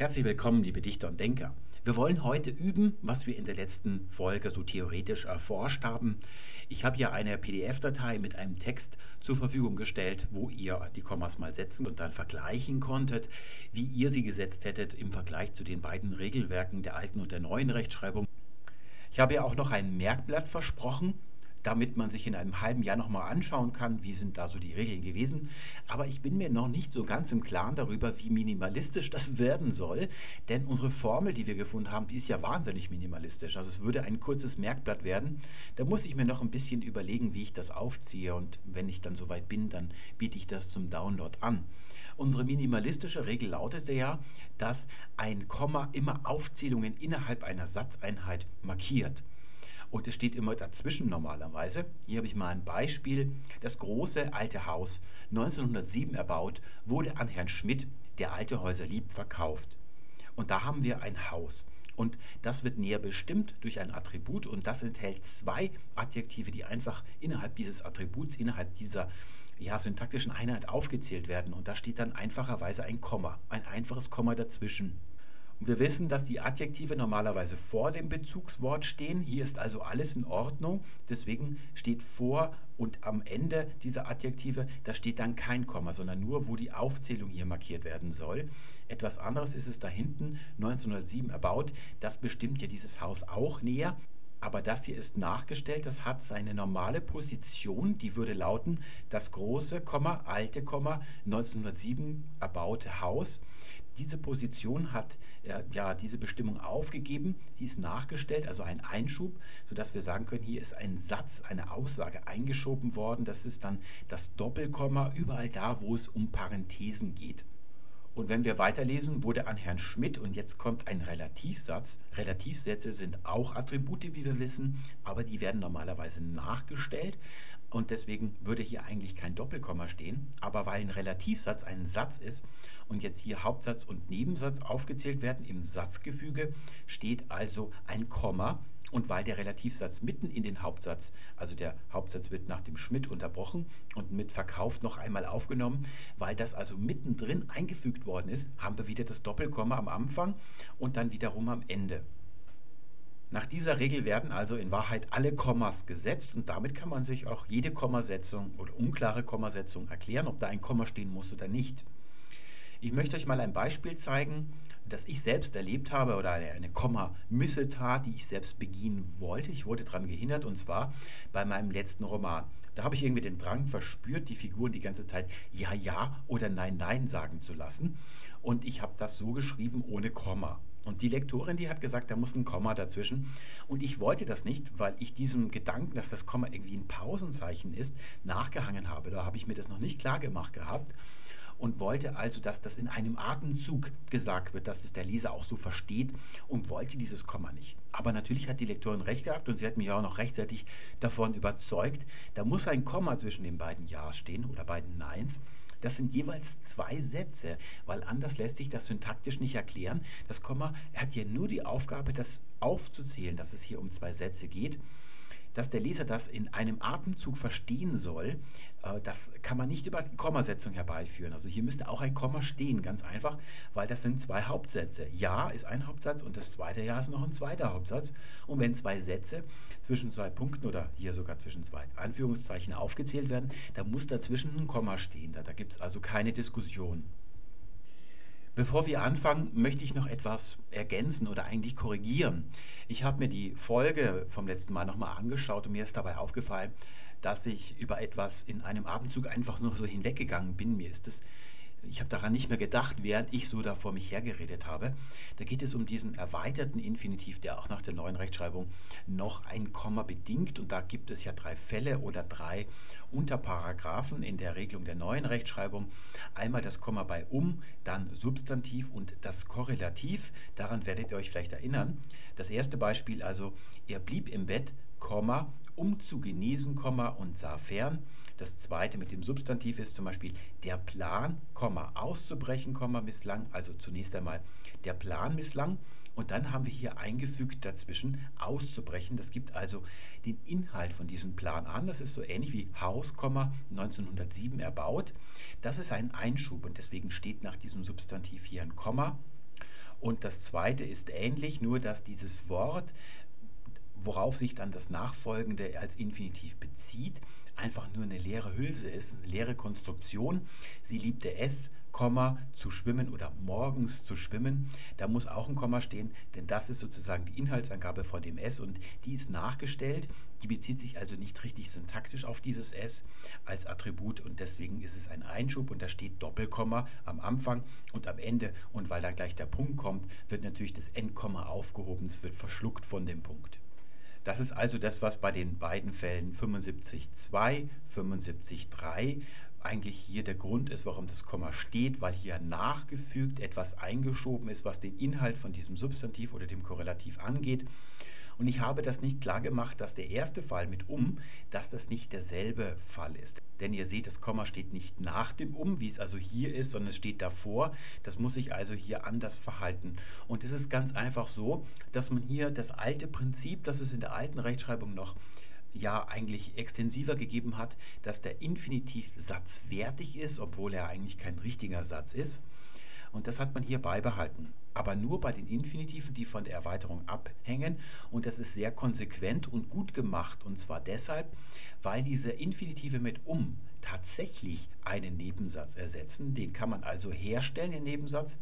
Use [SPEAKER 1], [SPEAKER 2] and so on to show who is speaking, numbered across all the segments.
[SPEAKER 1] Herzlich willkommen, liebe Dichter und Denker. Wir wollen heute üben, was wir in der letzten Folge so theoretisch erforscht haben. Ich habe hier eine PDF-Datei mit einem Text zur Verfügung gestellt, wo ihr die Kommas mal setzen und dann vergleichen konntet, wie ihr sie gesetzt hättet im Vergleich zu den beiden Regelwerken der alten und der neuen Rechtschreibung. Ich habe ja auch noch ein Merkblatt versprochen damit man sich in einem halben Jahr nochmal anschauen kann, wie sind da so die Regeln gewesen. Aber ich bin mir noch nicht so ganz im Klaren darüber, wie minimalistisch das werden soll, denn unsere Formel, die wir gefunden haben, die ist ja wahnsinnig minimalistisch. Also es würde ein kurzes Merkblatt werden. Da muss ich mir noch ein bisschen überlegen, wie ich das aufziehe und wenn ich dann soweit bin, dann biete ich das zum Download an. Unsere minimalistische Regel lautete ja, dass ein Komma immer Aufzählungen innerhalb einer Satzeinheit markiert und es steht immer dazwischen normalerweise. Hier habe ich mal ein Beispiel. Das große alte Haus, 1907 erbaut, wurde an Herrn Schmidt, der alte Häuser liebt, verkauft. Und da haben wir ein Haus. Und das wird näher bestimmt durch ein Attribut und das enthält zwei Adjektive, die einfach innerhalb dieses Attributs, innerhalb dieser ja, syntaktischen Einheit aufgezählt werden. Und da steht dann einfacherweise ein Komma, ein einfaches Komma dazwischen. Wir wissen, dass die Adjektive normalerweise vor dem Bezugswort stehen. Hier ist also alles in Ordnung. Deswegen steht vor und am Ende dieser Adjektive, da steht dann kein Komma, sondern nur, wo die Aufzählung hier markiert werden soll. Etwas anderes ist es da hinten, 1907 erbaut. Das bestimmt ja dieses Haus auch näher. Aber das hier ist nachgestellt, das hat seine normale Position, die würde lauten, das große, Komma, alte, Komma, 1907 erbaute Haus. Diese Position hat äh, ja diese Bestimmung aufgegeben. Sie ist nachgestellt, also ein Einschub, sodass wir sagen können, hier ist ein Satz, eine Aussage eingeschoben worden. Das ist dann das Doppelkomma überall da, wo es um Parenthesen geht. Und wenn wir weiterlesen, wurde an Herrn Schmidt, und jetzt kommt ein Relativsatz. Relativsätze sind auch Attribute, wie wir wissen, aber die werden normalerweise nachgestellt. Und deswegen würde hier eigentlich kein Doppelkomma stehen. Aber weil ein Relativsatz ein Satz ist und jetzt hier Hauptsatz und Nebensatz aufgezählt werden im Satzgefüge, steht also ein Komma und weil der Relativsatz mitten in den Hauptsatz, also der Hauptsatz wird nach dem Schmidt unterbrochen und mit verkauft noch einmal aufgenommen, weil das also mittendrin eingefügt worden ist, haben wir wieder das Doppelkomma am Anfang und dann wiederum am Ende. Nach dieser Regel werden also in Wahrheit alle Kommas gesetzt und damit kann man sich auch jede Kommasetzung oder unklare Kommasetzung erklären, ob da ein Komma stehen muss oder nicht. Ich möchte euch mal ein Beispiel zeigen, das ich selbst erlebt habe oder eine, eine Komma-Missetat, die ich selbst begehen wollte. Ich wurde daran gehindert und zwar bei meinem letzten Roman. Da habe ich irgendwie den Drang verspürt, die Figuren die ganze Zeit ja, ja oder nein, nein sagen zu lassen. Und ich habe das so geschrieben ohne Komma. Und die Lektorin, die hat gesagt, da muss ein Komma dazwischen. Und ich wollte das nicht, weil ich diesem Gedanken, dass das Komma irgendwie ein Pausenzeichen ist, nachgehangen habe. Da habe ich mir das noch nicht klar gemacht gehabt und wollte also, dass das in einem Atemzug gesagt wird, dass es der Leser auch so versteht und wollte dieses Komma nicht. Aber natürlich hat die Lektorin recht gehabt und sie hat mich auch noch rechtzeitig davon überzeugt, da muss ein Komma zwischen den beiden Ja's stehen oder beiden Neins. Das sind jeweils zwei Sätze, weil anders lässt sich das syntaktisch nicht erklären. Das Komma hat hier nur die Aufgabe, das aufzuzählen, dass es hier um zwei Sätze geht dass der Leser das in einem Atemzug verstehen soll, äh, das kann man nicht über Kommasetzung herbeiführen. Also hier müsste auch ein Komma stehen, ganz einfach, weil das sind zwei Hauptsätze. Ja ist ein Hauptsatz und das zweite Ja ist noch ein zweiter Hauptsatz. Und wenn zwei Sätze zwischen zwei Punkten oder hier sogar zwischen zwei Anführungszeichen aufgezählt werden, dann muss dazwischen ein Komma stehen. Da, da gibt es also keine Diskussion. Bevor wir anfangen, möchte ich noch etwas ergänzen oder eigentlich korrigieren. Ich habe mir die Folge vom letzten Mal nochmal angeschaut und mir ist dabei aufgefallen, dass ich über etwas in einem Abendzug einfach nur so hinweggegangen bin. Mir ist es ich habe daran nicht mehr gedacht, während ich so da vor mich hergeredet habe. Da geht es um diesen erweiterten Infinitiv, der auch nach der neuen Rechtschreibung noch ein Komma bedingt. Und da gibt es ja drei Fälle oder drei Unterparagraphen in der Regelung der neuen Rechtschreibung. Einmal das Komma bei um, dann Substantiv und das Korrelativ. Daran werdet ihr euch vielleicht erinnern. Das erste Beispiel also, er blieb im Bett, Komma, um zu genesen, Komma, und sah fern. Das zweite mit dem Substantiv ist zum Beispiel der Plan, Komma, auszubrechen, Komma, misslang. Also zunächst einmal der Plan misslang. Und dann haben wir hier eingefügt dazwischen auszubrechen. Das gibt also den Inhalt von diesem Plan an. Das ist so ähnlich wie Haus, 1907 erbaut. Das ist ein Einschub und deswegen steht nach diesem Substantiv hier ein Komma. Und das zweite ist ähnlich, nur dass dieses Wort, worauf sich dann das Nachfolgende als Infinitiv bezieht, einfach nur eine leere Hülse ist, eine leere Konstruktion. Sie liebte es, Komma, zu schwimmen oder morgens zu schwimmen. Da muss auch ein Komma stehen, denn das ist sozusagen die Inhaltsangabe von dem S und die ist nachgestellt. Die bezieht sich also nicht richtig syntaktisch auf dieses S als Attribut und deswegen ist es ein Einschub und da steht Doppelkomma am Anfang und am Ende. Und weil da gleich der Punkt kommt, wird natürlich das Endkomma aufgehoben. Es wird verschluckt von dem Punkt. Das ist also das, was bei den beiden Fällen 75.2, 75.3 eigentlich hier der Grund ist, warum das Komma steht, weil hier nachgefügt etwas eingeschoben ist, was den Inhalt von diesem Substantiv oder dem Korrelativ angeht. Und ich habe das nicht klar gemacht, dass der erste Fall mit um, dass das nicht derselbe Fall ist. Denn ihr seht, das Komma steht nicht nach dem um, wie es also hier ist, sondern es steht davor. Das muss sich also hier anders verhalten. Und es ist ganz einfach so, dass man hier das alte Prinzip, das es in der alten Rechtschreibung noch ja eigentlich extensiver gegeben hat, dass der Infinitiv satzwertig ist, obwohl er eigentlich kein richtiger Satz ist. Und das hat man hier beibehalten. Aber nur bei den Infinitiven, die von der Erweiterung abhängen. Und das ist sehr konsequent und gut gemacht. Und zwar deshalb, weil diese Infinitive mit um tatsächlich einen Nebensatz ersetzen. Den kann man also herstellen, den Nebensatz,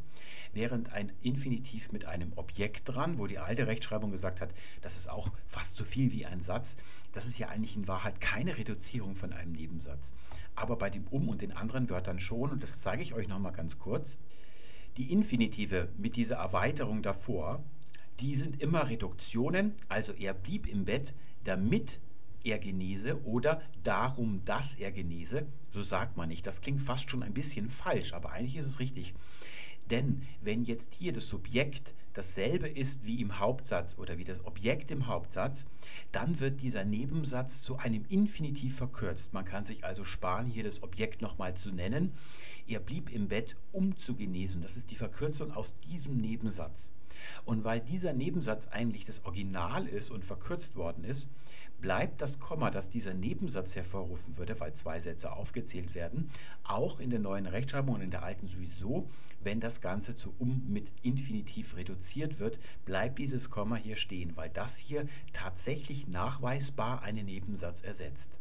[SPEAKER 1] während ein Infinitiv mit einem Objekt dran, wo die alte Rechtschreibung gesagt hat, das ist auch fast so viel wie ein Satz, das ist ja eigentlich in Wahrheit keine Reduzierung von einem Nebensatz. Aber bei dem Um und den anderen Wörtern schon, und das zeige ich euch nochmal ganz kurz. Die Infinitive mit dieser Erweiterung davor, die sind immer Reduktionen, also er blieb im Bett, damit er genese oder darum, dass er genese. So sagt man nicht. Das klingt fast schon ein bisschen falsch, aber eigentlich ist es richtig. Denn wenn jetzt hier das Subjekt dasselbe ist wie im Hauptsatz oder wie das Objekt im Hauptsatz, dann wird dieser Nebensatz zu einem Infinitiv verkürzt. Man kann sich also sparen, hier das Objekt nochmal zu nennen. Er blieb im Bett, um zu genesen. Das ist die Verkürzung aus diesem Nebensatz. Und weil dieser Nebensatz eigentlich das Original ist und verkürzt worden ist, bleibt das Komma, das dieser Nebensatz hervorrufen würde, weil zwei Sätze aufgezählt werden, auch in der neuen Rechtschreibung und in der alten sowieso, wenn das Ganze zu um mit Infinitiv reduziert wird, bleibt dieses Komma hier stehen, weil das hier tatsächlich nachweisbar einen Nebensatz ersetzt.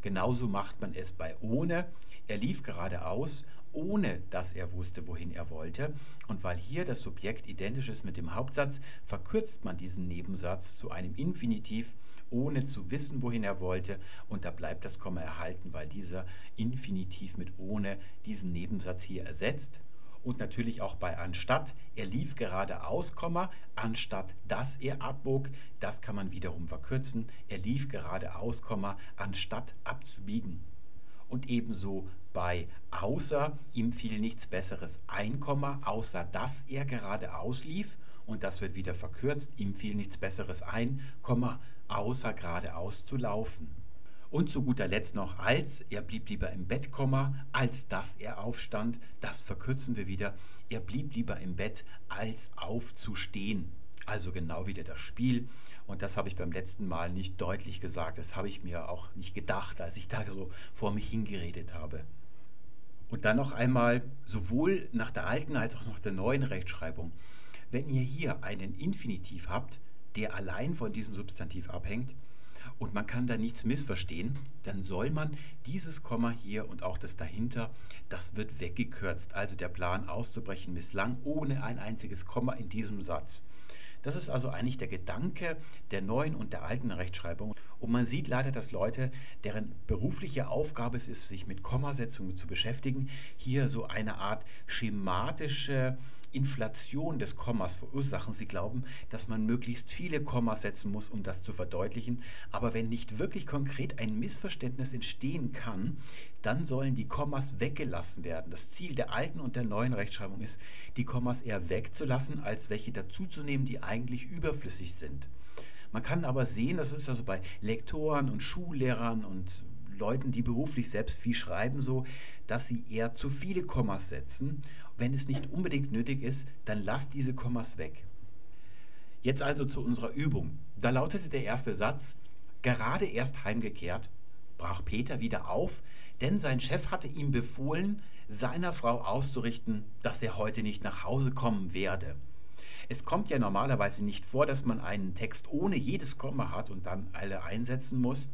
[SPEAKER 1] Genauso macht man es bei ohne. Er lief geradeaus, ohne dass er wusste, wohin er wollte. Und weil hier das Subjekt identisch ist mit dem Hauptsatz, verkürzt man diesen Nebensatz zu einem Infinitiv, ohne zu wissen, wohin er wollte. Und da bleibt das Komma erhalten, weil dieser Infinitiv mit ohne diesen Nebensatz hier ersetzt. Und natürlich auch bei anstatt, er lief geradeaus, anstatt dass er abbog, das kann man wiederum verkürzen. Er lief geradeaus, anstatt abzubiegen. Und ebenso bei außer ihm fiel nichts Besseres ein außer dass er geradeaus lief. Und das wird wieder verkürzt. Ihm fiel nichts Besseres ein, außer geradeaus zu laufen. Und zu guter Letzt noch als, er blieb lieber im Bett, als dass er aufstand. Das verkürzen wir wieder. Er blieb lieber im Bett, als aufzustehen. Also genau wieder das Spiel. Und das habe ich beim letzten Mal nicht deutlich gesagt. Das habe ich mir auch nicht gedacht, als ich da so vor mich hingeredet habe. Und dann noch einmal, sowohl nach der alten als auch nach der neuen Rechtschreibung. Wenn ihr hier einen Infinitiv habt, der allein von diesem Substantiv abhängt, und man kann da nichts missverstehen, dann soll man dieses Komma hier und auch das dahinter, das wird weggekürzt. Also der Plan auszubrechen misslang ohne ein einziges Komma in diesem Satz. Das ist also eigentlich der Gedanke der neuen und der alten Rechtschreibung. Und man sieht leider, dass Leute, deren berufliche Aufgabe es ist, sich mit Kommasetzungen zu beschäftigen, hier so eine Art schematische Inflation des Kommas verursachen. Sie glauben, dass man möglichst viele Kommas setzen muss, um das zu verdeutlichen. Aber wenn nicht wirklich konkret ein Missverständnis entstehen kann, dann sollen die Kommas weggelassen werden. Das Ziel der alten und der neuen Rechtschreibung ist, die Kommas eher wegzulassen, als welche dazuzunehmen, die eigentlich überflüssig sind. Man kann aber sehen, das ist also bei Lektoren und Schullehrern und Leuten, die beruflich selbst viel schreiben, so, dass sie eher zu viele Kommas setzen. Wenn es nicht unbedingt nötig ist, dann lasst diese Kommas weg. Jetzt also zu unserer Übung. Da lautete der erste Satz, gerade erst heimgekehrt, brach Peter wieder auf, Denn sein Chef hatte ihm befohlen, seiner Frau auszurichten, dass er heute nicht nach Hause kommen werde. Es kommt ja normalerweise nicht vor, dass man einen Text ohne jedes Komma hat und dann alle einsetzen muss.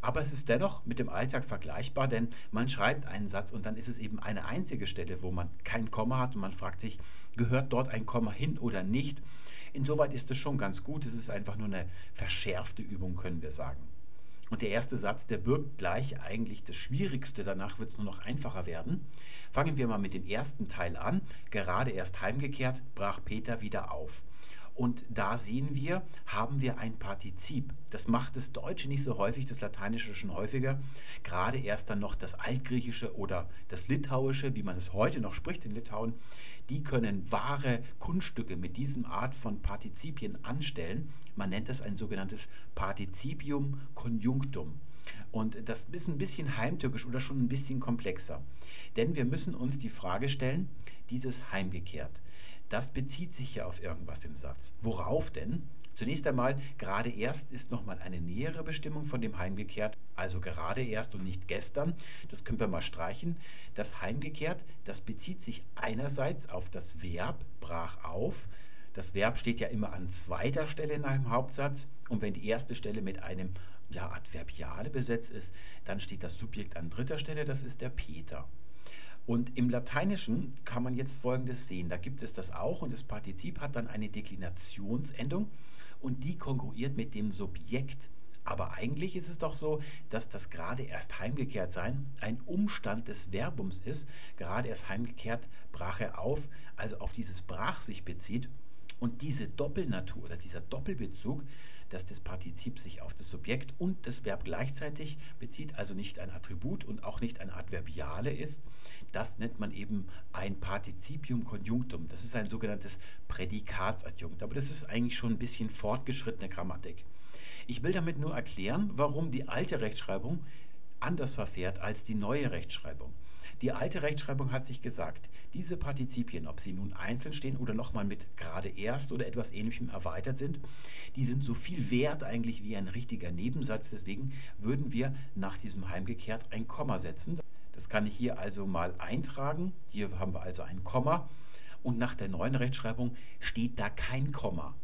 [SPEAKER 1] Aber es ist dennoch mit dem Alltag vergleichbar, denn man schreibt einen Satz und dann ist es eben eine einzige Stelle, wo man kein Komma hat und man fragt sich, gehört dort ein Komma hin oder nicht? Insoweit ist es schon ganz gut. Es ist einfach nur eine verschärfte Übung, können wir sagen. Und der erste Satz, der birgt gleich eigentlich das Schwierigste, danach wird es nur noch einfacher werden. Fangen wir mal mit dem ersten Teil an. Gerade erst heimgekehrt, brach Peter wieder auf. Und da sehen wir, haben wir ein Partizip. Das macht das Deutsche nicht so häufig, das Lateinische schon häufiger. Gerade erst dann noch das Altgriechische oder das Litauische, wie man es heute noch spricht in Litauen. Die können wahre Kunststücke mit diesem Art von Partizipien anstellen. Man nennt das ein sogenanntes Partizipium conjunctum. Und das ist ein bisschen heimtückisch oder schon ein bisschen komplexer. Denn wir müssen uns die Frage stellen, dieses heimgekehrt das bezieht sich ja auf irgendwas im Satz. Worauf denn? Zunächst einmal, gerade erst ist nochmal eine nähere Bestimmung von dem heimgekehrt, also gerade erst und nicht gestern. Das können wir mal streichen. Das heimgekehrt, das bezieht sich einerseits auf das Verb brach auf. Das Verb steht ja immer an zweiter Stelle in einem Hauptsatz. Und wenn die erste Stelle mit einem ja, Adverbiale besetzt ist, dann steht das Subjekt an dritter Stelle, das ist der Peter. Und im Lateinischen kann man jetzt Folgendes sehen. Da gibt es das auch und das Partizip hat dann eine Deklinationsendung und die kongruiert mit dem Subjekt. Aber eigentlich ist es doch so, dass das gerade erst heimgekehrt sein ein Umstand des Verbums ist. Gerade erst heimgekehrt brach er auf, also auf dieses brach sich bezieht. Und diese Doppelnatur oder dieser Doppelbezug, dass das Partizip sich auf das Subjekt und das Verb gleichzeitig bezieht, also nicht ein Attribut und auch nicht ein Adverbiale ist, das nennt man eben ein Partizipium Conjunctum. Das ist ein sogenanntes Prädikatsadjunkt. Aber das ist eigentlich schon ein bisschen fortgeschrittene Grammatik. Ich will damit nur erklären, warum die alte Rechtschreibung anders verfährt als die neue Rechtschreibung. Die alte Rechtschreibung hat sich gesagt, diese Partizipien, ob sie nun einzeln stehen oder nochmal mit gerade erst oder etwas ähnlichem erweitert sind, die sind so viel wert eigentlich wie ein richtiger Nebensatz. Deswegen würden wir nach diesem heimgekehrt ein Komma setzen. Das kann ich hier also mal eintragen. Hier haben wir also ein Komma. Und nach der neuen Rechtschreibung steht da kein Komma.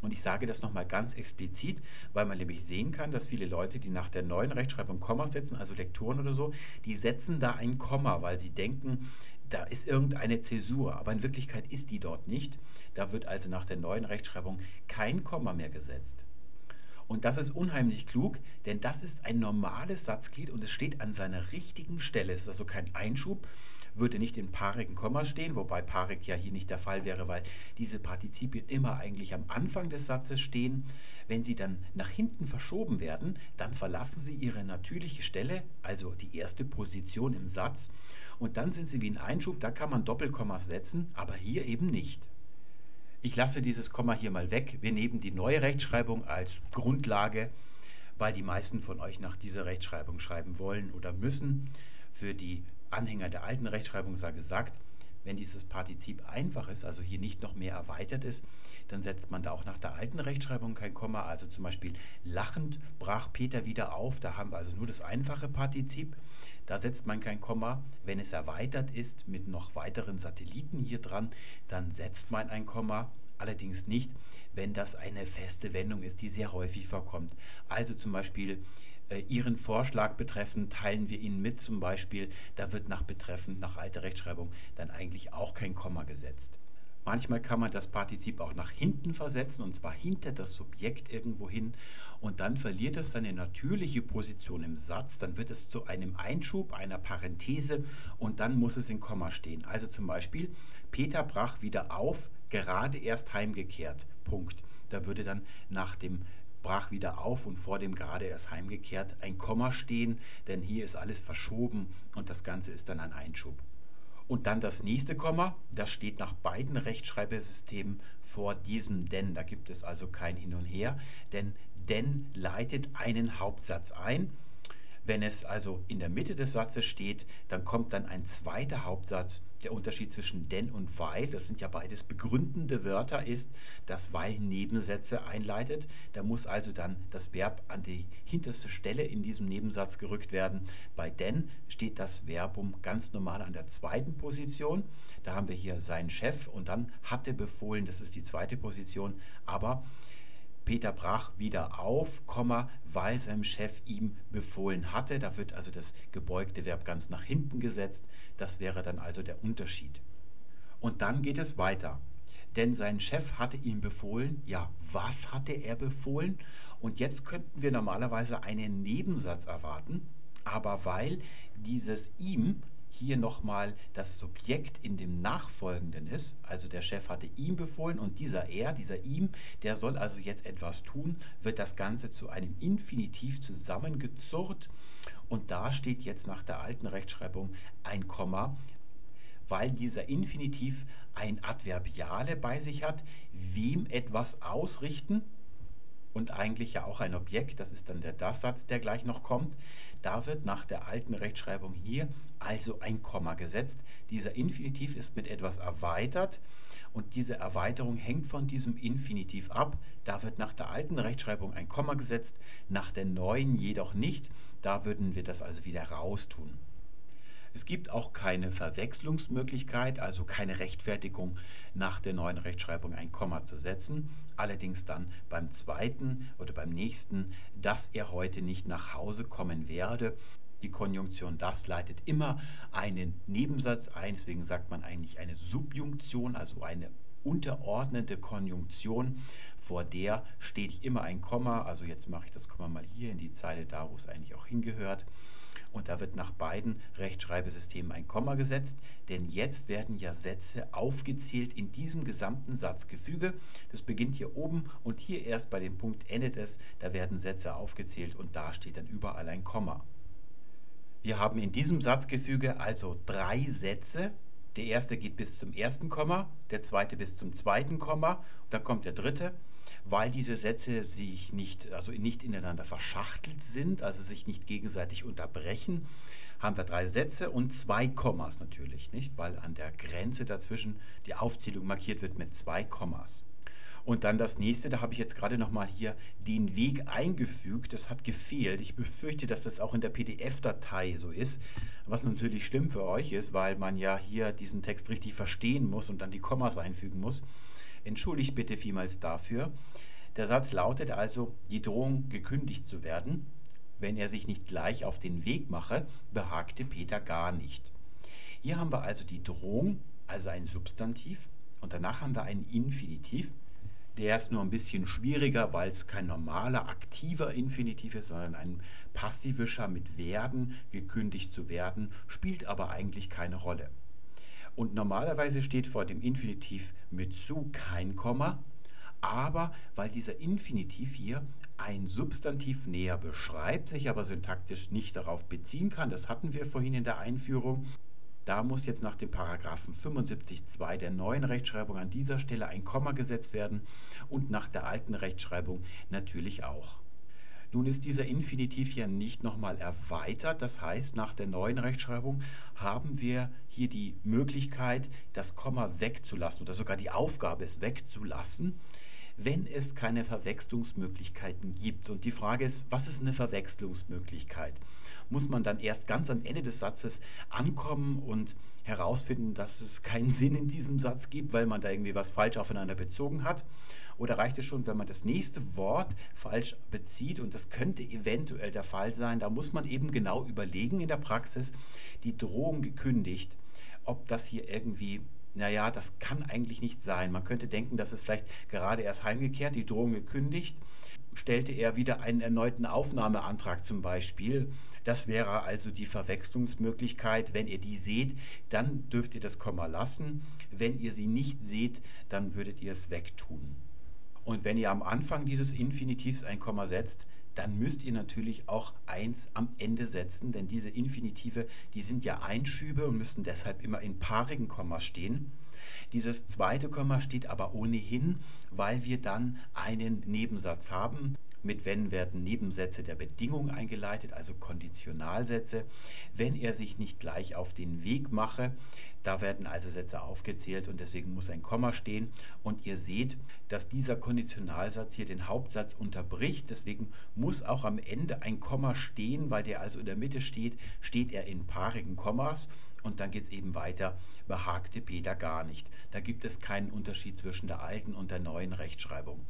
[SPEAKER 1] Und ich sage das nochmal ganz explizit, weil man nämlich sehen kann, dass viele Leute, die nach der neuen Rechtschreibung Komma setzen, also Lektoren oder so, die setzen da ein Komma, weil sie denken, da ist irgendeine Zäsur. Aber in Wirklichkeit ist die dort nicht. Da wird also nach der neuen Rechtschreibung kein Komma mehr gesetzt. Und das ist unheimlich klug, denn das ist ein normales Satzglied und es steht an seiner richtigen Stelle. Es ist also kein Einschub, würde nicht in paarigen Komma stehen, wobei paarig ja hier nicht der Fall wäre, weil diese Partizipien immer eigentlich am Anfang des Satzes stehen. Wenn sie dann nach hinten verschoben werden, dann verlassen sie ihre natürliche Stelle, also die erste Position im Satz, und dann sind sie wie ein Einschub, da kann man Doppelkommas setzen, aber hier eben nicht. Ich lasse dieses Komma hier mal weg. Wir nehmen die neue Rechtschreibung als Grundlage, weil die meisten von euch nach dieser Rechtschreibung schreiben wollen oder müssen. Für die Anhänger der alten Rechtschreibung sei gesagt, wenn dieses Partizip einfach ist, also hier nicht noch mehr erweitert ist, dann setzt man da auch nach der alten Rechtschreibung kein Komma. Also zum Beispiel lachend brach Peter wieder auf. Da haben wir also nur das einfache Partizip. Da setzt man kein Komma. Wenn es erweitert ist mit noch weiteren Satelliten hier dran, dann setzt man ein Komma. Allerdings nicht, wenn das eine feste Wendung ist, die sehr häufig vorkommt. Also zum Beispiel Ihren Vorschlag betreffend teilen wir Ihnen mit zum Beispiel, da wird nach betreffend, nach alter Rechtschreibung, dann eigentlich auch kein Komma gesetzt. Manchmal kann man das Partizip auch nach hinten versetzen, und zwar hinter das Subjekt irgendwo hin. Und dann verliert es seine natürliche Position im Satz. Dann wird es zu einem Einschub, einer Parenthese und dann muss es in Komma stehen. Also zum Beispiel, Peter brach wieder auf, gerade erst heimgekehrt. Punkt. Da würde dann nach dem brach wieder auf und vor dem gerade erst heimgekehrt ein Komma stehen, denn hier ist alles verschoben und das Ganze ist dann ein Einschub. Und dann das nächste Komma, das steht nach beiden Rechtschreibesystemen vor diesem denn. Da gibt es also kein Hin und Her, denn denn leitet einen Hauptsatz ein. Wenn es also in der Mitte des Satzes steht, dann kommt dann ein zweiter Hauptsatz. Der Unterschied zwischen denn und weil, das sind ja beides begründende Wörter, ist, dass weil Nebensätze einleitet. Da muss also dann das Verb an die hinterste Stelle in diesem Nebensatz gerückt werden. Bei denn steht das Verbum ganz normal an der zweiten Position. Da haben wir hier seinen Chef und dann hatte befohlen, das ist die zweite Position. Aber Peter brach wieder auf, weil sein Chef ihm befohlen hatte. Da wird also das gebeugte Verb ganz nach hinten gesetzt. Das wäre dann also der Unterschied. Und dann geht es weiter. Denn sein Chef hatte ihm befohlen. Ja, was hatte er befohlen? Und jetzt könnten wir normalerweise einen Nebensatz erwarten. Aber weil dieses ihm hier nochmal das Subjekt in dem Nachfolgenden ist. Also der Chef hatte ihm befohlen und dieser er, dieser ihm, der soll also jetzt etwas tun, wird das Ganze zu einem Infinitiv zusammengezurrt. Und da steht jetzt nach der alten Rechtschreibung ein Komma, weil dieser Infinitiv ein Adverbiale bei sich hat, wem etwas ausrichten und eigentlich ja auch ein Objekt, das ist dann der Das-Satz, der gleich noch kommt. Da wird nach der alten Rechtschreibung hier also ein Komma gesetzt. Dieser Infinitiv ist mit etwas erweitert und diese Erweiterung hängt von diesem Infinitiv ab. Da wird nach der alten Rechtschreibung ein Komma gesetzt, nach der neuen jedoch nicht. Da würden wir das also wieder raustun. Es gibt auch keine Verwechslungsmöglichkeit, also keine Rechtfertigung nach der neuen Rechtschreibung ein Komma zu setzen. Allerdings dann beim zweiten oder beim nächsten, dass er heute nicht nach Hause kommen werde. Die Konjunktion das leitet immer einen Nebensatz ein, deswegen sagt man eigentlich eine Subjunktion, also eine unterordnende Konjunktion. Vor der steht immer ein Komma, also jetzt mache ich das Komma mal hier in die Zeile da, wo es eigentlich auch hingehört und da wird nach beiden Rechtschreibesystemen ein Komma gesetzt, denn jetzt werden ja Sätze aufgezählt in diesem gesamten Satzgefüge. Das beginnt hier oben und hier erst bei dem Punkt endet es, da werden Sätze aufgezählt und da steht dann überall ein Komma. Wir haben in diesem Satzgefüge also drei Sätze. Der erste geht bis zum ersten Komma, der zweite bis zum zweiten Komma, dann kommt der dritte weil diese Sätze sich nicht, also nicht ineinander verschachtelt sind, also sich nicht gegenseitig unterbrechen, haben wir drei Sätze und zwei Kommas natürlich, nicht? Weil an der Grenze dazwischen die Aufzählung markiert wird mit zwei Kommas. Und dann das nächste, da habe ich jetzt gerade nochmal hier den Weg eingefügt. Das hat gefehlt. Ich befürchte, dass das auch in der PDF-Datei so ist, was natürlich schlimm für euch ist, weil man ja hier diesen Text richtig verstehen muss und dann die Kommas einfügen muss. Entschuldigt bitte vielmals dafür. Der Satz lautet also, die Drohung gekündigt zu werden. Wenn er sich nicht gleich auf den Weg mache, behagte Peter gar nicht. Hier haben wir also die Drohung, also ein Substantiv, und danach haben wir einen Infinitiv. Der ist nur ein bisschen schwieriger, weil es kein normaler, aktiver Infinitiv ist, sondern ein passivischer mit werden, gekündigt zu werden, spielt aber eigentlich keine Rolle. Und normalerweise steht vor dem Infinitiv mit zu kein Komma, aber weil dieser Infinitiv hier ein Substantiv näher beschreibt, sich aber syntaktisch nicht darauf beziehen kann, das hatten wir vorhin in der Einführung, da muss jetzt nach dem Paragraphen 75.2 der neuen Rechtschreibung an dieser Stelle ein Komma gesetzt werden und nach der alten Rechtschreibung natürlich auch. Nun ist dieser Infinitiv ja nicht nochmal erweitert. Das heißt, nach der neuen Rechtschreibung haben wir hier die Möglichkeit, das Komma wegzulassen oder sogar die Aufgabe, es wegzulassen, wenn es keine Verwechslungsmöglichkeiten gibt. Und die Frage ist, was ist eine Verwechslungsmöglichkeit? Muss man dann erst ganz am Ende des Satzes ankommen und herausfinden, dass es keinen Sinn in diesem Satz gibt, weil man da irgendwie was falsch aufeinander bezogen hat? Oder reicht es schon, wenn man das nächste Wort falsch bezieht? Und das könnte eventuell der Fall sein. Da muss man eben genau überlegen in der Praxis, die Drohung gekündigt, ob das hier irgendwie naja, das kann eigentlich nicht sein. Man könnte denken, dass es vielleicht gerade erst heimgekehrt, die Drohung gekündigt, stellte er wieder einen erneuten Aufnahmeantrag zum Beispiel. Das wäre also die Verwechslungsmöglichkeit. Wenn ihr die seht, dann dürft ihr das Komma lassen. Wenn ihr sie nicht seht, dann würdet ihr es wegtun. Und wenn ihr am Anfang dieses Infinitivs ein Komma setzt, dann müsst ihr natürlich auch eins am Ende setzen, denn diese Infinitive, die sind ja Einschübe und müssen deshalb immer in paarigen Kommas stehen. Dieses zweite Komma steht aber ohnehin, weil wir dann einen Nebensatz haben. Mit wenn werden Nebensätze der Bedingung eingeleitet, also Konditionalsätze. Wenn er sich nicht gleich auf den Weg mache, da werden also Sätze aufgezählt und deswegen muss ein Komma stehen. Und ihr seht, dass dieser Konditionalsatz hier den Hauptsatz unterbricht. Deswegen muss auch am Ende ein Komma stehen, weil der also in der Mitte steht, steht er in paarigen Kommas. Und dann geht es eben weiter, behagte Peter gar nicht. Da gibt es keinen Unterschied zwischen der alten und der neuen Rechtschreibung.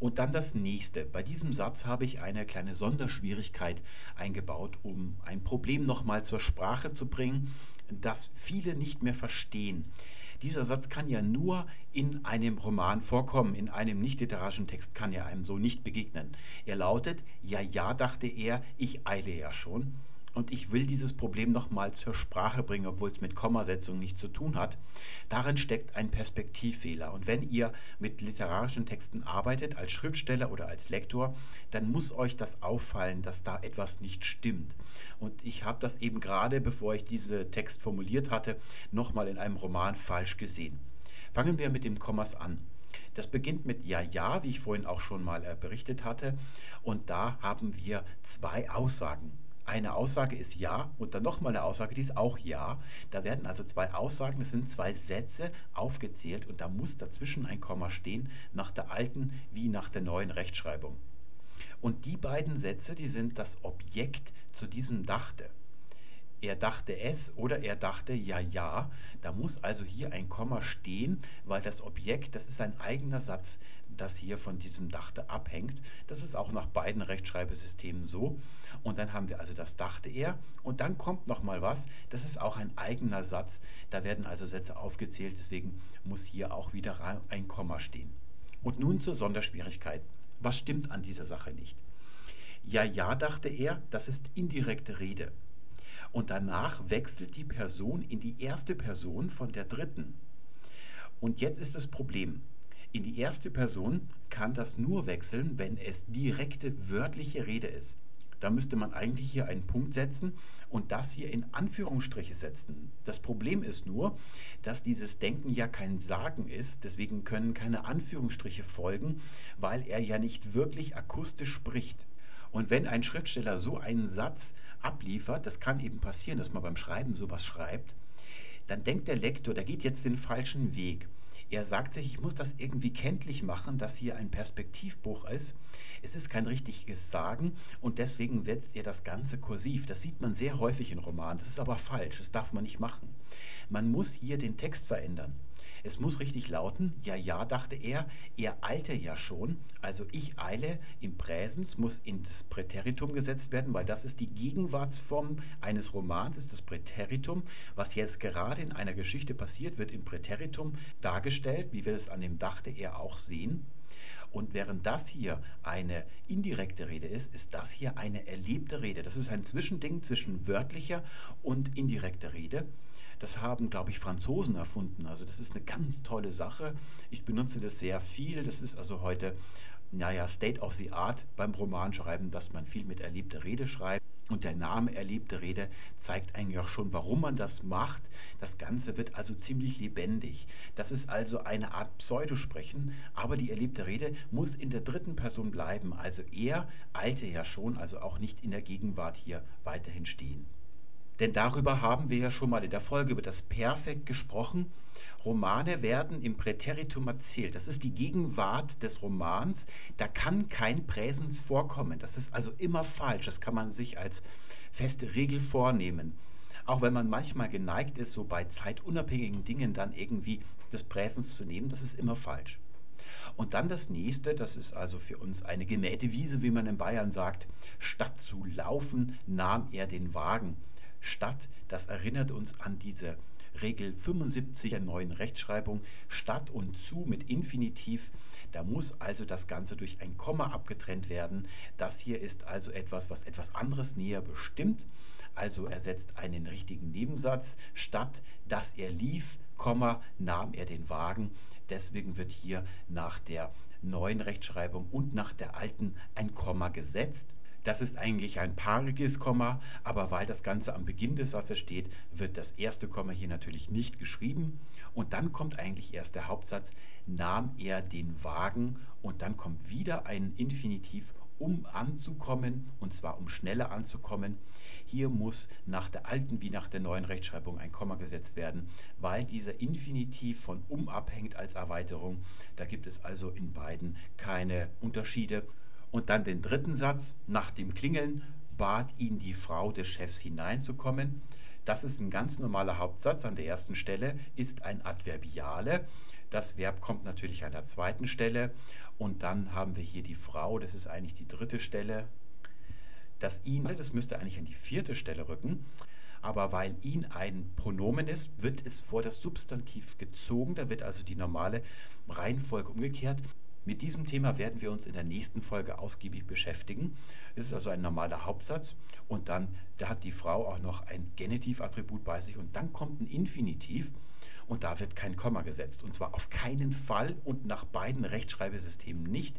[SPEAKER 1] Und dann das nächste. Bei diesem Satz habe ich eine kleine Sonderschwierigkeit eingebaut, um ein Problem nochmal zur Sprache zu bringen, das viele nicht mehr verstehen. Dieser Satz kann ja nur in einem Roman vorkommen, in einem nicht literarischen Text kann er einem so nicht begegnen. Er lautet, ja, ja, dachte er, ich eile ja schon. Und ich will dieses Problem nochmal zur Sprache bringen, obwohl es mit Kommasetzung nichts zu tun hat. Darin steckt ein Perspektivfehler. Und wenn ihr mit literarischen Texten arbeitet, als Schriftsteller oder als Lektor, dann muss euch das auffallen, dass da etwas nicht stimmt. Und ich habe das eben gerade, bevor ich diesen Text formuliert hatte, nochmal in einem Roman falsch gesehen. Fangen wir mit dem Kommas an. Das beginnt mit Ja, ja, wie ich vorhin auch schon mal äh, berichtet hatte. Und da haben wir zwei Aussagen eine Aussage ist ja und dann nochmal eine Aussage, die ist auch ja. Da werden also zwei Aussagen, das sind zwei Sätze aufgezählt und da muss dazwischen ein Komma stehen, nach der alten wie nach der neuen Rechtschreibung. Und die beiden Sätze, die sind das Objekt zu diesem dachte. Er dachte es oder er dachte ja, ja. Da muss also hier ein Komma stehen, weil das Objekt, das ist ein eigener Satz, das hier von diesem Dachte abhängt. Das ist auch nach beiden Rechtschreibesystemen so. Und dann haben wir also das dachte er. Und dann kommt noch mal was. Das ist auch ein eigener Satz. Da werden also Sätze aufgezählt. Deswegen muss hier auch wieder ein Komma stehen. Und nun zur Sonderschwierigkeit. Was stimmt an dieser Sache nicht? Ja, ja, dachte er, das ist indirekte Rede. Und danach wechselt die Person in die erste Person von der dritten. Und jetzt ist das Problem. In die erste Person kann das nur wechseln, wenn es direkte wörtliche Rede ist. Da müsste man eigentlich hier einen Punkt setzen und das hier in Anführungsstriche setzen. Das Problem ist nur, dass dieses Denken ja kein Sagen ist, deswegen können keine Anführungsstriche folgen, weil er ja nicht wirklich akustisch spricht. Und wenn ein Schriftsteller so einen Satz abliefert, das kann eben passieren, dass man beim Schreiben sowas schreibt, dann denkt der Lektor, der geht jetzt den falschen Weg. Er sagt sich, ich muss das irgendwie kenntlich machen, dass hier ein Perspektivbruch ist. Es ist kein richtiges Sagen und deswegen setzt er das Ganze kursiv. Das sieht man sehr häufig in Romanen. Das ist aber falsch. Das darf man nicht machen. Man muss hier den Text verändern. Es muss richtig lauten, ja, ja, dachte er, er eilte ja schon, also ich eile im Präsens muss in das Präteritum gesetzt werden, weil das ist die Gegenwartsform eines Romans, ist das Präteritum. Was jetzt gerade in einer Geschichte passiert, wird im Präteritum dargestellt, wie wir es an dem dachte er auch sehen. Und während das hier eine indirekte Rede ist, ist das hier eine erlebte Rede. Das ist ein Zwischending zwischen wörtlicher und indirekter Rede. Das haben, glaube ich, Franzosen erfunden. Also das ist eine ganz tolle Sache. Ich benutze das sehr viel. Das ist also heute, naja, State of the Art beim Romanschreiben, dass man viel mit erlebter Rede schreibt. Und der Name erlebte Rede zeigt eigentlich auch schon, warum man das macht. Das Ganze wird also ziemlich lebendig. Das ist also eine Art Pseudosprechen, aber die erlebte Rede muss in der dritten Person bleiben. Also er eilte ja schon, also auch nicht in der Gegenwart hier weiterhin stehen. Denn darüber haben wir ja schon mal in der Folge über das Perfekt gesprochen. Romane werden im Präteritum erzählt. Das ist die Gegenwart des Romans. Da kann kein Präsens vorkommen. Das ist also immer falsch. Das kann man sich als feste Regel vornehmen. Auch wenn man manchmal geneigt ist, so bei zeitunabhängigen Dingen dann irgendwie das Präsens zu nehmen, das ist immer falsch. Und dann das nächste, das ist also für uns eine gemähte Wiese, wie man in Bayern sagt. Statt zu laufen, nahm er den Wagen. Stadt, das erinnert uns an diese Regel 75 der neuen Rechtschreibung, statt und zu mit Infinitiv. Da muss also das Ganze durch ein Komma abgetrennt werden. Das hier ist also etwas, was etwas anderes näher bestimmt. Also er setzt einen richtigen Nebensatz. Statt dass er lief, Komma, nahm er den Wagen. Deswegen wird hier nach der neuen Rechtschreibung und nach der alten ein Komma gesetzt. Das ist eigentlich ein paariges Komma, aber weil das Ganze am Beginn des Satzes steht, wird das erste Komma hier natürlich nicht geschrieben. Und dann kommt eigentlich erst der Hauptsatz, nahm er den Wagen und dann kommt wieder ein Infinitiv, um anzukommen, und zwar um schneller anzukommen. Hier muss nach der alten wie nach der neuen Rechtschreibung ein Komma gesetzt werden, weil dieser Infinitiv von um abhängt als Erweiterung. Da gibt es also in beiden keine Unterschiede. Und dann den dritten Satz, nach dem Klingeln bat ihn die Frau des Chefs hineinzukommen. Das ist ein ganz normaler Hauptsatz an der ersten Stelle, ist ein Adverbiale. Das Verb kommt natürlich an der zweiten Stelle und dann haben wir hier die Frau, das ist eigentlich die dritte Stelle. Das ihn, das müsste eigentlich an die vierte Stelle rücken, aber weil ihn ein Pronomen ist, wird es vor das Substantiv gezogen, da wird also die normale Reihenfolge umgekehrt. Mit diesem Thema werden wir uns in der nächsten Folge ausgiebig beschäftigen. Es ist also ein normaler Hauptsatz und dann da hat die Frau auch noch ein Genitivattribut bei sich und dann kommt ein Infinitiv und da wird kein Komma gesetzt. Und zwar auf keinen Fall und nach beiden Rechtschreibesystemen nicht.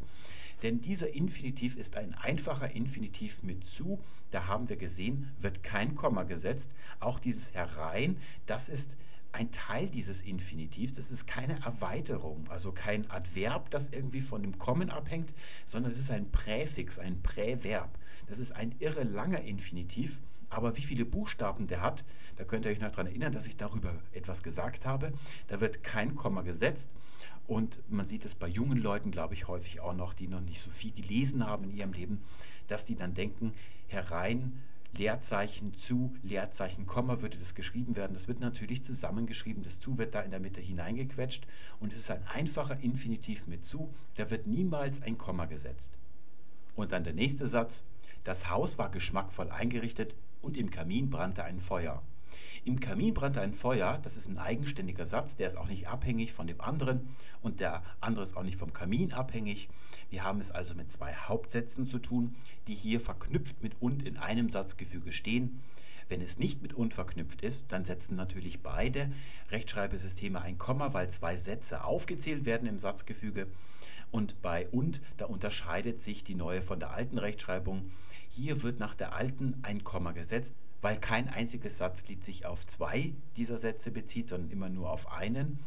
[SPEAKER 1] Denn dieser Infinitiv ist ein einfacher Infinitiv mit zu. Da haben wir gesehen, wird kein Komma gesetzt. Auch dieses herein, das ist ein Teil dieses Infinitivs, das ist keine Erweiterung, also kein Adverb, das irgendwie von dem Kommen abhängt, sondern es ist ein Präfix, ein Präverb. Das ist ein irre langer Infinitiv, aber wie viele Buchstaben der hat, da könnt ihr euch noch daran erinnern, dass ich darüber etwas gesagt habe. Da wird kein Komma gesetzt und man sieht es bei jungen Leuten, glaube ich, häufig auch noch, die noch nicht so viel gelesen haben in ihrem Leben, dass die dann denken, herein Leerzeichen zu, Leerzeichen Komma würde das geschrieben werden. Das wird natürlich zusammengeschrieben. Das zu wird da in der Mitte hineingequetscht und es ist ein einfacher Infinitiv mit zu. Da wird niemals ein Komma gesetzt. Und dann der nächste Satz. Das Haus war geschmackvoll eingerichtet und im Kamin brannte ein Feuer. Im Kamin brannte ein Feuer, das ist ein eigenständiger Satz, der ist auch nicht abhängig von dem anderen und der andere ist auch nicht vom Kamin abhängig. Wir haben es also mit zwei Hauptsätzen zu tun, die hier verknüpft mit und in einem Satzgefüge stehen. Wenn es nicht mit und verknüpft ist, dann setzen natürlich beide Rechtschreibesysteme ein Komma, weil zwei Sätze aufgezählt werden im Satzgefüge. Und bei und, da unterscheidet sich die neue von der alten Rechtschreibung. Hier wird nach der alten ein Komma gesetzt, weil kein einziges Satzglied sich auf zwei dieser Sätze bezieht, sondern immer nur auf einen.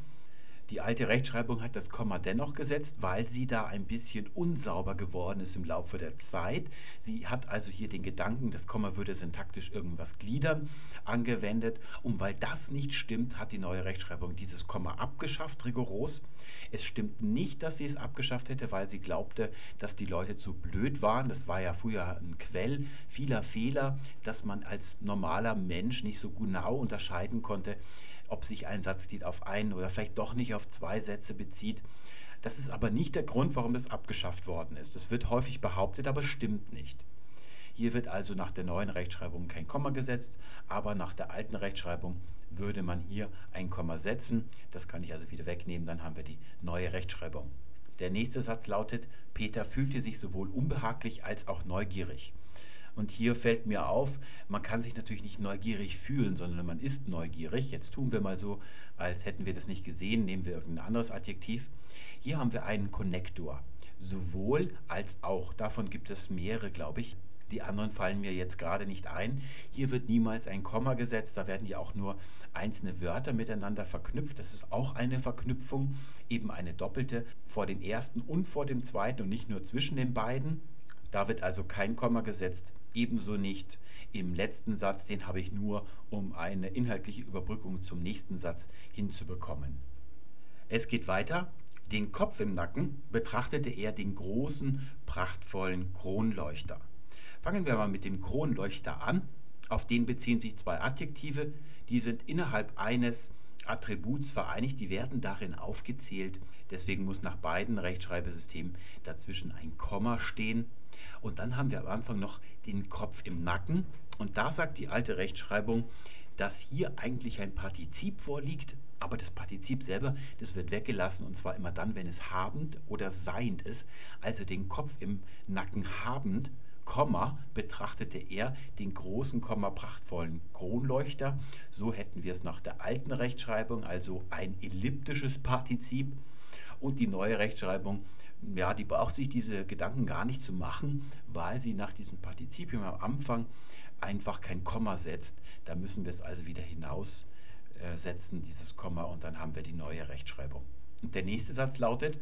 [SPEAKER 1] Die alte Rechtschreibung hat das Komma dennoch gesetzt, weil sie da ein bisschen unsauber geworden ist im Laufe der Zeit. Sie hat also hier den Gedanken, das Komma würde syntaktisch irgendwas gliedern, angewendet. Und weil das nicht stimmt, hat die neue Rechtschreibung dieses Komma abgeschafft, rigoros. Es stimmt nicht, dass sie es abgeschafft hätte, weil sie glaubte, dass die Leute zu blöd waren. Das war ja früher ein Quell vieler Fehler, dass man als normaler Mensch nicht so genau unterscheiden konnte, ob sich ein Satzglied auf einen oder vielleicht doch nicht auf zwei Sätze bezieht. Das ist aber nicht der Grund, warum das abgeschafft worden ist. Das wird häufig behauptet, aber stimmt nicht. Hier wird also nach der neuen Rechtschreibung kein Komma gesetzt, aber nach der alten Rechtschreibung würde man hier ein Komma setzen. Das kann ich also wieder wegnehmen, dann haben wir die neue Rechtschreibung. Der nächste Satz lautet, Peter fühlte sich sowohl unbehaglich als auch neugierig. Und hier fällt mir auf, man kann sich natürlich nicht neugierig fühlen, sondern man ist neugierig. Jetzt tun wir mal so, als hätten wir das nicht gesehen, nehmen wir irgendein anderes Adjektiv. Hier haben wir einen Konnektor. Sowohl als auch. Davon gibt es mehrere, glaube ich. Die anderen fallen mir jetzt gerade nicht ein. Hier wird niemals ein Komma gesetzt, da werden ja auch nur einzelne Wörter miteinander verknüpft. Das ist auch eine Verknüpfung, eben eine doppelte vor dem ersten und vor dem zweiten und nicht nur zwischen den beiden. Da wird also kein Komma gesetzt, ebenso nicht im letzten Satz, den habe ich nur, um eine inhaltliche Überbrückung zum nächsten Satz hinzubekommen. Es geht weiter. Den Kopf im Nacken betrachtete er den großen, prachtvollen Kronleuchter. Fangen wir mal mit dem Kronleuchter an. Auf den beziehen sich zwei Adjektive, die sind innerhalb eines Attributs vereinigt, die werden darin aufgezählt. Deswegen muss nach beiden Rechtschreibesystemen dazwischen ein Komma stehen. Und dann haben wir am Anfang noch den Kopf im Nacken. Und da sagt die alte Rechtschreibung, dass hier eigentlich ein Partizip vorliegt, aber das Partizip selber, das wird weggelassen und zwar immer dann, wenn es habend oder seiend ist. Also den Kopf im Nacken habend Komma betrachtete er den großen, Komma prachtvollen Kronleuchter. So hätten wir es nach der alten Rechtschreibung, also ein elliptisches Partizip. Und die neue Rechtschreibung, ja, die braucht sich diese Gedanken gar nicht zu machen, weil sie nach diesem Partizipium am Anfang einfach kein Komma setzt. Da müssen wir es also wieder hinaussetzen, dieses Komma, und dann haben wir die neue Rechtschreibung. Und der nächste Satz lautet,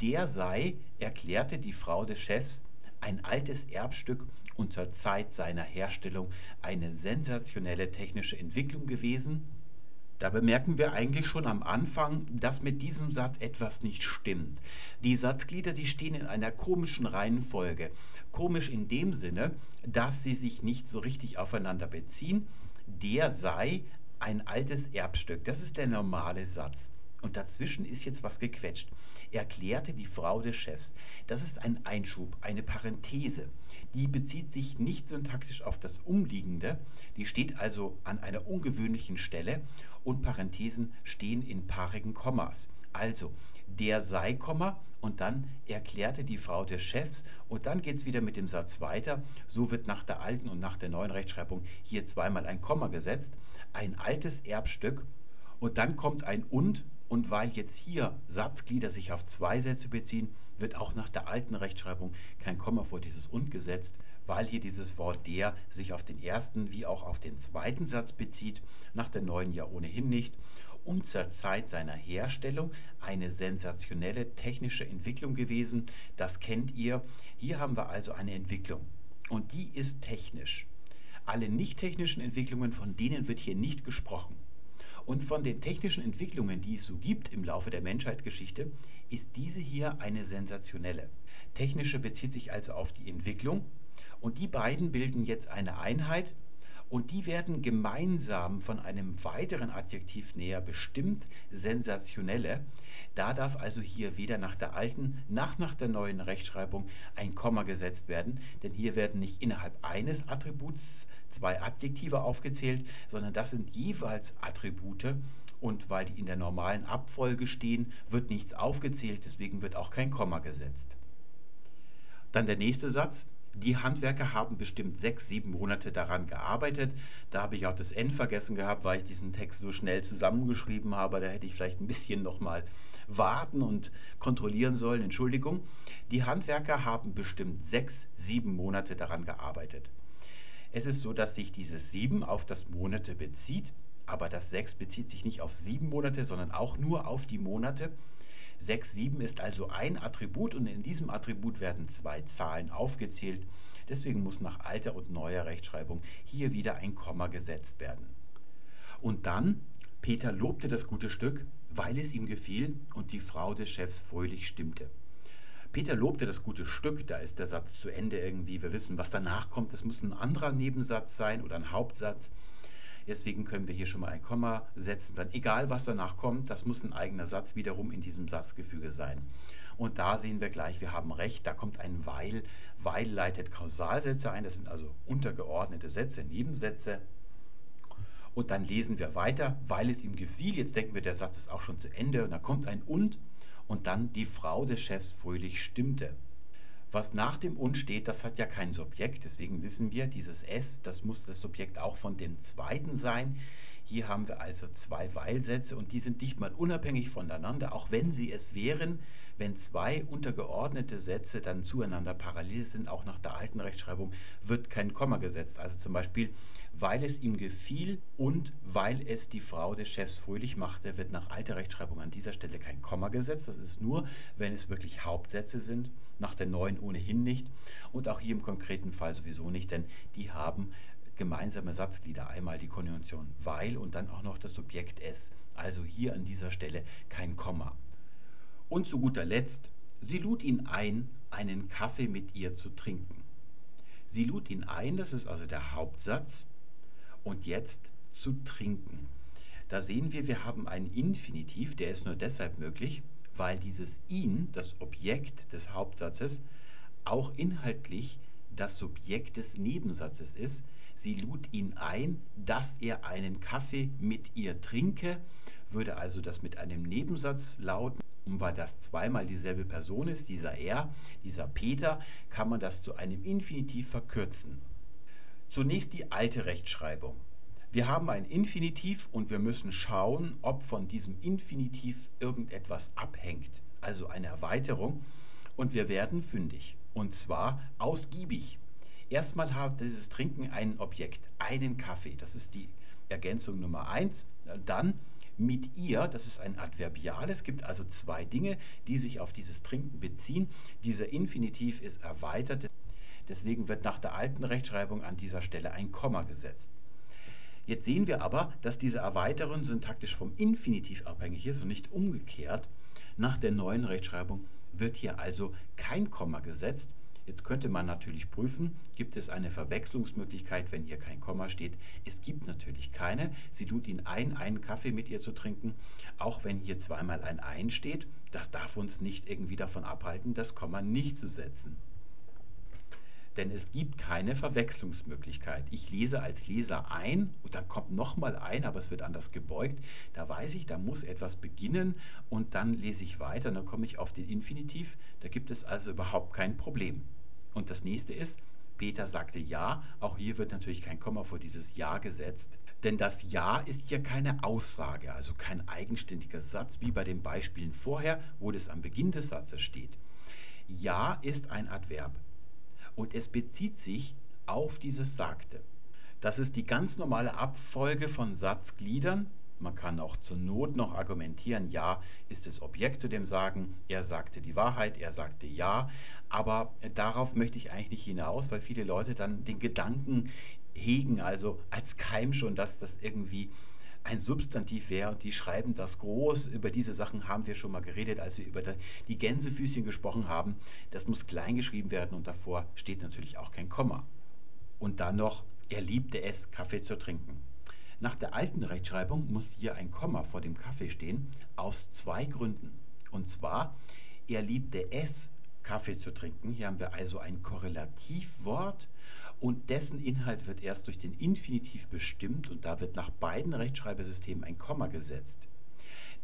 [SPEAKER 1] der sei, erklärte die Frau des Chefs, ein altes Erbstück und zur Zeit seiner Herstellung eine sensationelle technische Entwicklung gewesen. Da bemerken wir eigentlich schon am Anfang, dass mit diesem Satz etwas nicht stimmt. Die Satzglieder, die stehen in einer komischen Reihenfolge. Komisch in dem Sinne, dass sie sich nicht so richtig aufeinander beziehen. Der sei ein altes Erbstück. Das ist der normale Satz. Und dazwischen ist jetzt was gequetscht. Erklärte die Frau des Chefs. Das ist ein Einschub, eine Parenthese. Die bezieht sich nicht syntaktisch auf das Umliegende. Die steht also an einer ungewöhnlichen Stelle und Parenthesen stehen in paarigen Kommas. Also der sei, Komma, und dann erklärte die Frau des Chefs und dann geht es wieder mit dem Satz weiter. So wird nach der alten und nach der neuen Rechtschreibung hier zweimal ein Komma gesetzt. Ein altes Erbstück und dann kommt ein und und weil jetzt hier Satzglieder sich auf zwei Sätze beziehen, wird auch nach der alten Rechtschreibung kein Komma vor dieses und gesetzt, weil hier dieses Wort der sich auf den ersten wie auch auf den zweiten Satz bezieht, nach der neuen ja ohnehin nicht und zur Zeit seiner Herstellung eine sensationelle technische Entwicklung gewesen. Das kennt ihr. Hier haben wir also eine Entwicklung und die ist technisch. Alle nicht technischen Entwicklungen, von denen wird hier nicht gesprochen. Und von den technischen Entwicklungen, die es so gibt im Laufe der Menschheitsgeschichte, ist diese hier eine sensationelle. Technische bezieht sich also auf die Entwicklung und die beiden bilden jetzt eine Einheit und die werden gemeinsam von einem weiteren Adjektiv näher bestimmt, sensationelle. Da darf also hier weder nach der alten noch nach der neuen Rechtschreibung ein Komma gesetzt werden, denn hier werden nicht innerhalb eines Attributs zwei Adjektive aufgezählt, sondern das sind jeweils Attribute und weil die in der normalen Abfolge stehen, wird nichts aufgezählt, deswegen wird auch kein Komma gesetzt. Dann der nächste Satz. Die Handwerker haben bestimmt sechs, sieben Monate daran gearbeitet. Da habe ich auch das N vergessen gehabt, weil ich diesen Text so schnell zusammengeschrieben habe. Da hätte ich vielleicht ein bisschen nochmal warten und kontrollieren sollen. Entschuldigung. Die Handwerker haben bestimmt sechs, sieben Monate daran gearbeitet. Es ist so, dass sich dieses 7 auf das Monate bezieht, aber das 6 bezieht sich nicht auf 7 Monate, sondern auch nur auf die Monate. 6, 7 ist also ein Attribut und in diesem Attribut werden zwei Zahlen aufgezählt. Deswegen muss nach alter und neuer Rechtschreibung hier wieder ein Komma gesetzt werden. Und dann, Peter lobte das gute Stück, weil es ihm gefiel und die Frau des Chefs fröhlich stimmte. Peter lobte das gute Stück, da ist der Satz zu Ende irgendwie. Wir wissen, was danach kommt. Das muss ein anderer Nebensatz sein oder ein Hauptsatz. Deswegen können wir hier schon mal ein Komma setzen. Dann egal, was danach kommt, das muss ein eigener Satz wiederum in diesem Satzgefüge sein. Und da sehen wir gleich, wir haben recht, da kommt ein Weil. Weil leitet Kausalsätze ein, das sind also untergeordnete Sätze, Nebensätze. Und dann lesen wir weiter, weil es ihm gefiel. Jetzt denken wir, der Satz ist auch schon zu Ende. Und da kommt ein Und und dann die Frau des Chefs fröhlich stimmte. Was nach dem und steht, das hat ja kein Subjekt, deswegen wissen wir, dieses s, das muss das Subjekt auch von dem zweiten sein. Hier haben wir also zwei Weilsätze und die sind nicht mal unabhängig voneinander, auch wenn sie es wären, wenn zwei untergeordnete Sätze dann zueinander parallel sind, auch nach der alten Rechtschreibung, wird kein Komma gesetzt. Also zum Beispiel weil es ihm gefiel und weil es die Frau des Chefs fröhlich machte, wird nach alter Rechtschreibung an dieser Stelle kein Komma gesetzt. Das ist nur, wenn es wirklich Hauptsätze sind, nach der neuen ohnehin nicht und auch hier im konkreten Fall sowieso nicht, denn die haben gemeinsame Satzglieder. Einmal die Konjunktion weil und dann auch noch das Subjekt es. Also hier an dieser Stelle kein Komma. Und zu guter Letzt, sie lud ihn ein, einen Kaffee mit ihr zu trinken. Sie lud ihn ein, das ist also der Hauptsatz, und jetzt zu trinken. Da sehen wir, wir haben einen Infinitiv, der ist nur deshalb möglich, weil dieses ihn, das Objekt des Hauptsatzes, auch inhaltlich das Subjekt des Nebensatzes ist. Sie lud ihn ein, dass er einen Kaffee mit ihr trinke, würde also das mit einem Nebensatz lauten. Und weil das zweimal dieselbe Person ist, dieser er, dieser Peter, kann man das zu einem Infinitiv verkürzen. Zunächst die alte Rechtschreibung. Wir haben ein Infinitiv und wir müssen schauen, ob von diesem Infinitiv irgendetwas abhängt, also eine Erweiterung. Und wir werden fündig. Und zwar ausgiebig. Erstmal hat dieses Trinken ein Objekt, einen Kaffee. Das ist die Ergänzung Nummer eins. Dann mit ihr, das ist ein Adverbial. Es gibt also zwei Dinge, die sich auf dieses Trinken beziehen. Dieser Infinitiv ist erweitert. Deswegen wird nach der alten Rechtschreibung an dieser Stelle ein Komma gesetzt. Jetzt sehen wir aber, dass diese Erweiterung syntaktisch vom Infinitiv abhängig ist und nicht umgekehrt. Nach der neuen Rechtschreibung wird hier also kein Komma gesetzt. Jetzt könnte man natürlich prüfen, gibt es eine Verwechslungsmöglichkeit, wenn hier kein Komma steht. Es gibt natürlich keine. Sie tut ihn ein, einen Kaffee mit ihr zu trinken, auch wenn hier zweimal ein Ein steht. Das darf uns nicht irgendwie davon abhalten, das Komma nicht zu setzen denn es gibt keine Verwechslungsmöglichkeit. Ich lese als Leser ein und dann kommt nochmal ein, aber es wird anders gebeugt. Da weiß ich, da muss etwas beginnen und dann lese ich weiter und dann komme ich auf den Infinitiv. Da gibt es also überhaupt kein Problem. Und das nächste ist, Peter sagte ja. Auch hier wird natürlich kein Komma vor dieses Ja gesetzt. Denn das Ja ist ja keine Aussage, also kein eigenständiger Satz, wie bei den Beispielen vorher, wo das am Beginn des Satzes steht. Ja ist ein Adverb und es bezieht sich auf dieses Sagte. Das ist die ganz normale Abfolge von Satzgliedern. Man kann auch zur Not noch argumentieren, ja, ist das Objekt zu dem Sagen, er sagte die Wahrheit, er sagte ja, aber darauf möchte ich eigentlich nicht hinaus, weil viele Leute dann den Gedanken hegen, also als Keim schon, dass das irgendwie ein Substantiv wäre die schreiben das groß. Über diese Sachen haben wir schon mal geredet, als wir über die Gänsefüßchen gesprochen haben. Das muss klein geschrieben werden und davor steht natürlich auch kein Komma. Und dann noch, er liebte es, Kaffee zu trinken. Nach der alten Rechtschreibung muss hier ein Komma vor dem Kaffee stehen, aus zwei Gründen. Und zwar, er liebte es, Kaffee zu trinken. Hier haben wir also ein Korrelativwort und dessen Inhalt wird erst durch den Infinitiv bestimmt und da wird nach beiden Rechtschreibesystemen ein Komma gesetzt.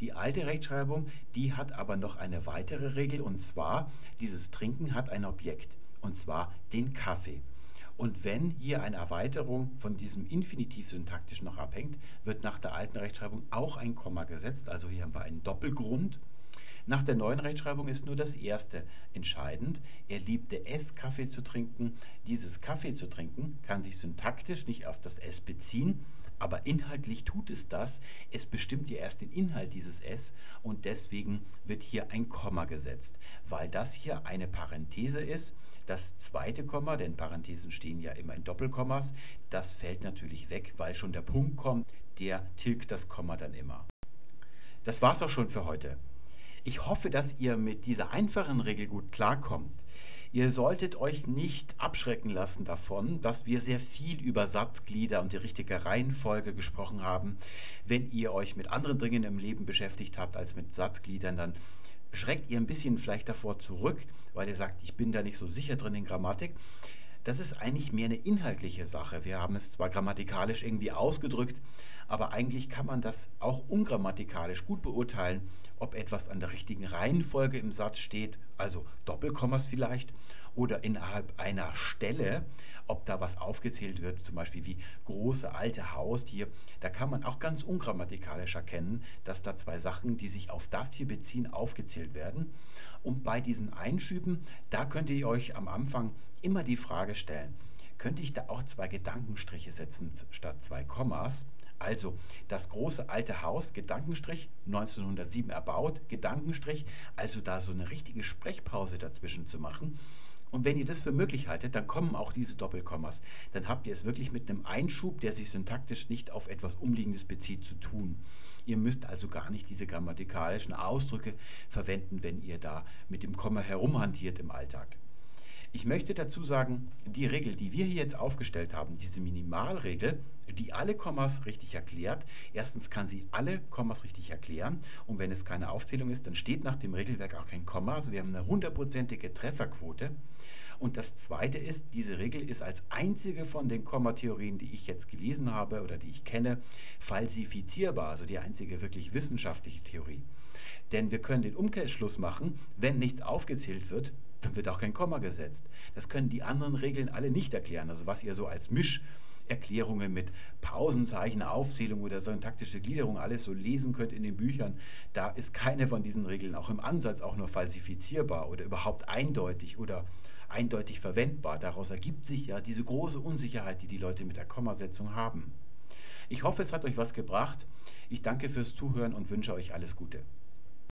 [SPEAKER 1] Die alte Rechtschreibung, die hat aber noch eine weitere Regel und zwar, dieses Trinken hat ein Objekt und zwar den Kaffee. Und wenn hier eine Erweiterung von diesem Infinitiv syntaktisch noch abhängt, wird nach der alten Rechtschreibung auch ein Komma gesetzt. Also hier haben wir einen Doppelgrund. Nach der neuen Rechtschreibung ist nur das erste entscheidend. Er liebte es, Kaffee zu trinken. Dieses Kaffee zu trinken kann sich syntaktisch nicht auf das S beziehen, aber inhaltlich tut es das. Es bestimmt ja erst den Inhalt dieses S und deswegen wird hier ein Komma gesetzt, weil das hier eine Parenthese ist. Das zweite Komma, denn Parenthesen stehen ja immer in Doppelkommas, das fällt natürlich weg, weil schon der Punkt kommt, der tilgt das Komma dann immer. Das war's auch schon für heute. Ich hoffe, dass ihr mit dieser einfachen Regel gut klarkommt. Ihr solltet euch nicht abschrecken lassen davon, dass wir sehr viel über Satzglieder und die richtige Reihenfolge gesprochen haben. Wenn ihr euch mit anderen Dingen im Leben beschäftigt habt als mit Satzgliedern, dann schreckt ihr ein bisschen vielleicht davor zurück, weil ihr sagt, ich bin da nicht so sicher drin in Grammatik. Das ist eigentlich mehr eine inhaltliche Sache. Wir haben es zwar grammatikalisch irgendwie ausgedrückt, aber eigentlich kann man das auch ungrammatikalisch gut beurteilen ob etwas an der richtigen Reihenfolge im Satz steht, also Doppelkommas vielleicht, oder innerhalb einer Stelle, ob da was aufgezählt wird, zum Beispiel wie große alte Haustier. Da kann man auch ganz ungrammatikalisch erkennen, dass da zwei Sachen, die sich auf das hier beziehen, aufgezählt werden. Und bei diesen Einschüben, da könnt ihr euch am Anfang immer die Frage stellen, könnte ich da auch zwei Gedankenstriche setzen statt zwei Kommas? Also das große alte Haus, Gedankenstrich, 1907 erbaut, Gedankenstrich, also da so eine richtige Sprechpause dazwischen zu machen. Und wenn ihr das für möglich haltet, dann kommen auch diese Doppelkommas. Dann habt ihr es wirklich mit einem Einschub, der sich syntaktisch nicht auf etwas Umliegendes bezieht, zu tun. Ihr müsst also gar nicht diese grammatikalischen Ausdrücke verwenden, wenn ihr da mit dem Komma herumhantiert im Alltag. Ich möchte dazu sagen, die Regel, die wir hier jetzt aufgestellt haben, diese Minimalregel, die alle Kommas richtig erklärt. Erstens kann sie alle Kommas richtig erklären und wenn es keine Aufzählung ist, dann steht nach dem Regelwerk auch kein Komma. Also wir haben eine hundertprozentige Trefferquote. Und das Zweite ist, diese Regel ist als einzige von den Kommatheorien, die ich jetzt gelesen habe oder die ich kenne, falsifizierbar, also die einzige wirklich wissenschaftliche Theorie. Denn wir können den Umkehrschluss machen, wenn nichts aufgezählt wird, dann wird auch kein Komma gesetzt. Das können die anderen Regeln alle nicht erklären. Also was ihr so als Mischerklärungen mit Pausenzeichen, Aufzählung oder syntaktische Gliederung alles so lesen könnt in den Büchern, da ist keine von diesen Regeln auch im Ansatz auch nur falsifizierbar oder überhaupt eindeutig oder eindeutig verwendbar. Daraus ergibt sich ja diese große Unsicherheit, die die Leute mit der Kommasetzung haben. Ich hoffe, es hat euch was gebracht. Ich danke fürs Zuhören und wünsche euch alles Gute.